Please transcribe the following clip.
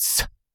S